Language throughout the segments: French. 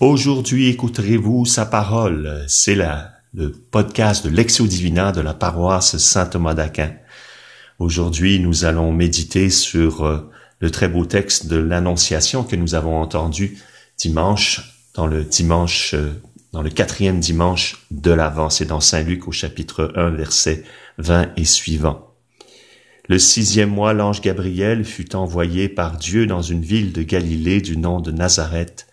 Aujourd'hui, écouterez-vous sa parole. C'est le podcast de Lexio Divina de la paroisse Saint-Thomas d'Aquin. Aujourd'hui, nous allons méditer sur euh, le très beau texte de l'Annonciation que nous avons entendu dimanche, dans le dimanche, euh, dans le quatrième dimanche de l'Avent. C'est dans Saint Luc au chapitre 1, verset 20 et suivant. Le sixième mois, l'ange Gabriel fut envoyé par Dieu dans une ville de Galilée du nom de Nazareth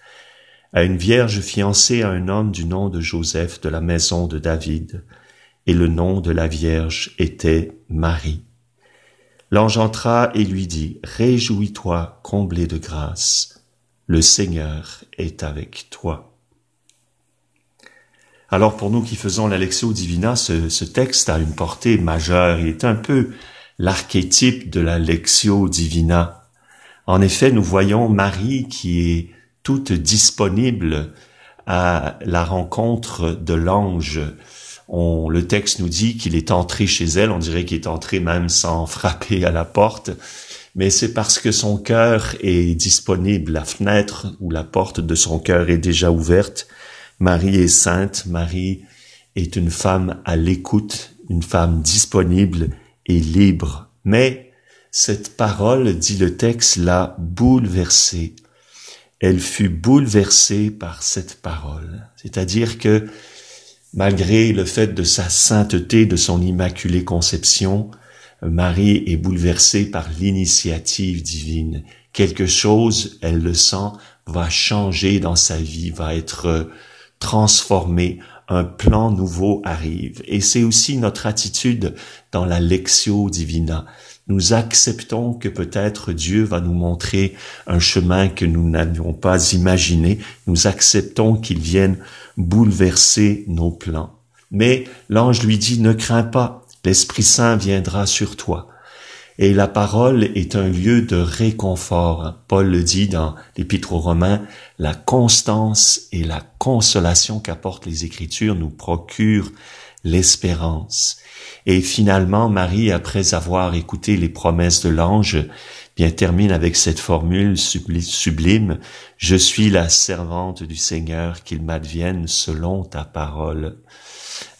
à une vierge fiancée à un homme du nom de Joseph de la maison de David, et le nom de la vierge était Marie. L'ange entra et lui dit, Réjouis-toi, comblé de grâce, le Seigneur est avec toi. Alors pour nous qui faisons la Divina, ce, texte a une portée majeure. Il est un peu l'archétype de la Lectio Divina. En effet, nous voyons Marie qui est toute disponible à la rencontre de l'ange. On, le texte nous dit qu'il est entré chez elle, on dirait qu'il est entré même sans frapper à la porte, mais c'est parce que son cœur est disponible, la fenêtre ou la porte de son cœur est déjà ouverte. Marie est sainte, Marie est une femme à l'écoute, une femme disponible et libre. Mais cette parole, dit le texte, l'a bouleversée elle fut bouleversée par cette parole. C'est-à-dire que malgré le fait de sa sainteté, de son immaculée conception, Marie est bouleversée par l'initiative divine. Quelque chose, elle le sent, va changer dans sa vie, va être transformé, un plan nouveau arrive. Et c'est aussi notre attitude dans la Lectio Divina nous acceptons que peut-être Dieu va nous montrer un chemin que nous n'avions pas imaginé, nous acceptons qu'il vienne bouleverser nos plans. Mais l'ange lui dit, ne crains pas, l'Esprit Saint viendra sur toi. Et la parole est un lieu de réconfort. Paul le dit dans l'Épître aux Romains, la constance et la consolation qu'apportent les Écritures nous procurent l'espérance. Et finalement, Marie, après avoir écouté les promesses de l'ange, bien termine avec cette formule sublime, Je suis la servante du Seigneur, qu'il m'advienne selon ta parole.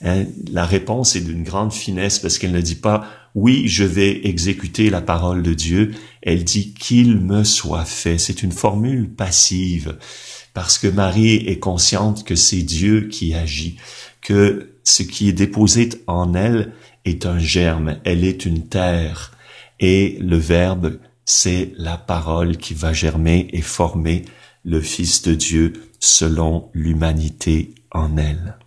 Hein, la réponse est d'une grande finesse parce qu'elle ne dit pas oui, je vais exécuter la parole de Dieu. Elle dit qu'il me soit fait. C'est une formule passive parce que Marie est consciente que c'est Dieu qui agit, que ce qui est déposé en elle est un germe, elle est une terre, et le Verbe, c'est la parole qui va germer et former le Fils de Dieu selon l'humanité en elle.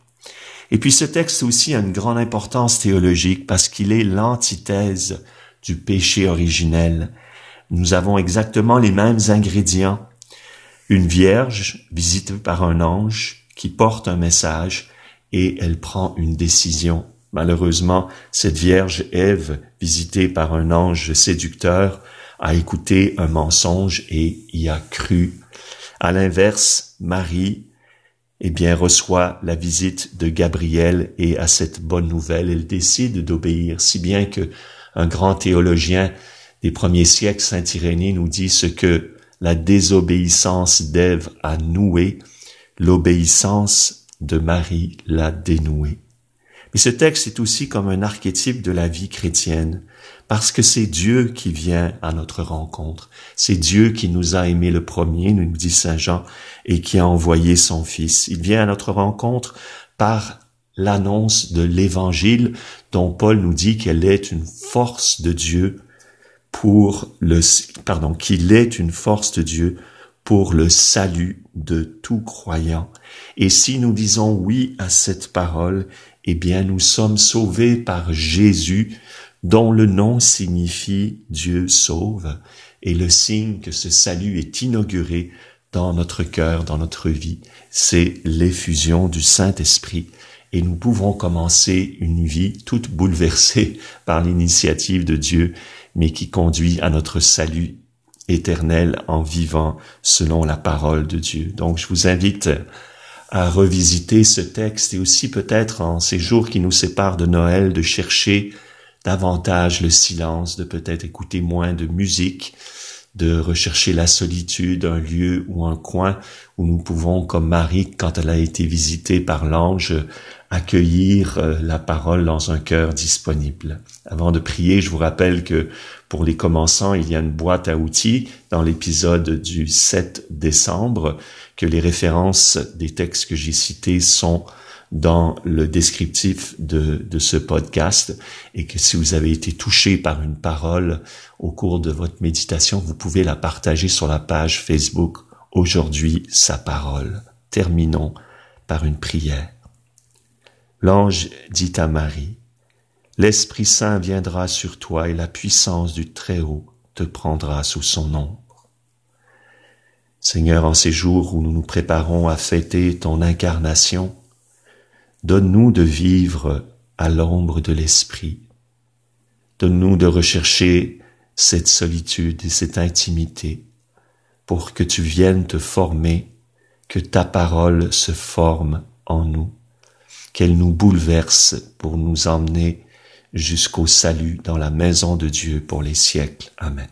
Et puis ce texte aussi a une grande importance théologique parce qu'il est l'antithèse du péché originel. Nous avons exactement les mêmes ingrédients. Une vierge visitée par un ange qui porte un message et elle prend une décision. Malheureusement, cette Vierge Ève, visitée par un ange séducteur, a écouté un mensonge et y a cru. À l'inverse, Marie, eh bien, reçoit la visite de Gabriel et à cette bonne nouvelle, elle décide d'obéir, si bien que un grand théologien des premiers siècles, Saint Irénée, nous dit ce que la désobéissance d'Ève a noué, l'obéissance de Marie l'a dénoué. Mais ce texte est aussi comme un archétype de la vie chrétienne, parce que c'est Dieu qui vient à notre rencontre. C'est Dieu qui nous a aimés le premier, nous dit Saint Jean, et qui a envoyé son Fils. Il vient à notre rencontre par l'annonce de l'Évangile, dont Paul nous dit qu'elle est une force de Dieu pour le, pardon, qu'il est une force de Dieu pour le salut de tout croyant. Et si nous disons oui à cette parole, eh bien nous sommes sauvés par Jésus, dont le nom signifie Dieu sauve, et le signe que ce salut est inauguré dans notre cœur, dans notre vie, c'est l'effusion du Saint-Esprit. Et nous pouvons commencer une vie toute bouleversée par l'initiative de Dieu, mais qui conduit à notre salut éternel en vivant selon la parole de Dieu. Donc je vous invite à revisiter ce texte et aussi peut-être en ces jours qui nous séparent de Noël de chercher davantage le silence, de peut-être écouter moins de musique, de rechercher la solitude, un lieu ou un coin où nous pouvons, comme Marie, quand elle a été visitée par l'ange, accueillir euh, la parole dans un cœur disponible. Avant de prier, je vous rappelle que pour les commençants, il y a une boîte à outils dans l'épisode du 7 décembre, que les références des textes que j'ai cités sont dans le descriptif de, ce podcast et que si vous avez été touché par une parole au cours de votre méditation, vous pouvez la partager sur la page Facebook Aujourd'hui sa parole. Terminons par une prière. L'ange dit à Marie, L'Esprit Saint viendra sur toi et la puissance du Très-Haut te prendra sous son ombre. Seigneur, en ces jours où nous nous préparons à fêter ton incarnation, donne-nous de vivre à l'ombre de l'Esprit. Donne-nous de rechercher cette solitude et cette intimité pour que tu viennes te former, que ta parole se forme en nous qu'elle nous bouleverse pour nous emmener jusqu'au salut dans la maison de Dieu pour les siècles. Amen.